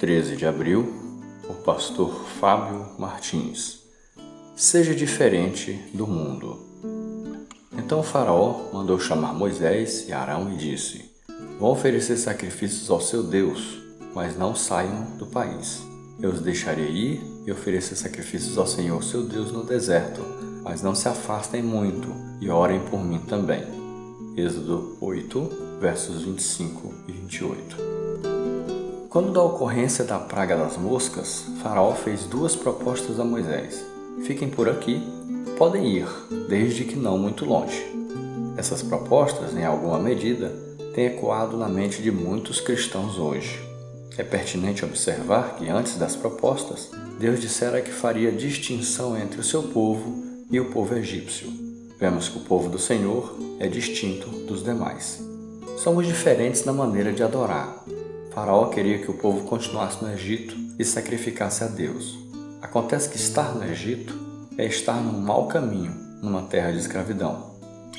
13 de abril, por pastor Fábio Martins. Seja diferente do mundo. Então o Faraó mandou chamar Moisés e Arão e disse: Vão oferecer sacrifícios ao seu Deus, mas não saiam do país. Eu os deixarei ir e oferecer sacrifícios ao Senhor seu Deus no deserto, mas não se afastem muito e orem por mim também. Êxodo 8, versos 25 e 28. Quando da ocorrência da praga das moscas, Faraó fez duas propostas a Moisés: Fiquem por aqui, podem ir, desde que não muito longe. Essas propostas, em alguma medida, têm ecoado na mente de muitos cristãos hoje. É pertinente observar que antes das propostas, Deus dissera que faria distinção entre o seu povo e o povo egípcio. Vemos que o povo do Senhor é distinto dos demais. Somos diferentes na maneira de adorar, Faraó queria que o povo continuasse no Egito e sacrificasse a Deus. Acontece que estar no Egito é estar num mau caminho, numa terra de escravidão.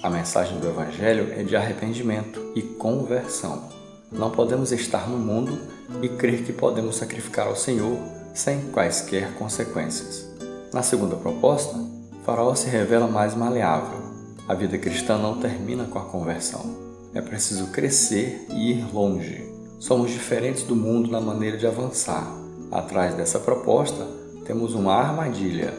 A mensagem do Evangelho é de arrependimento e conversão. Não podemos estar no mundo e crer que podemos sacrificar ao Senhor sem quaisquer consequências. Na segunda proposta, Faraó se revela mais maleável. A vida cristã não termina com a conversão. É preciso crescer e ir longe. Somos diferentes do mundo na maneira de avançar. Atrás dessa proposta, temos uma armadilha.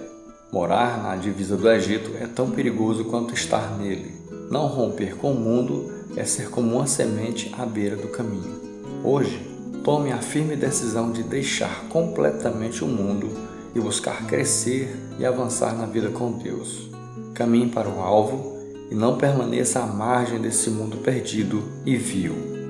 Morar na divisa do Egito é tão perigoso quanto estar nele. Não romper com o mundo é ser como uma semente à beira do caminho. Hoje, tome a firme decisão de deixar completamente o mundo e buscar crescer e avançar na vida com Deus. Caminhe para o alvo e não permaneça à margem desse mundo perdido e vil.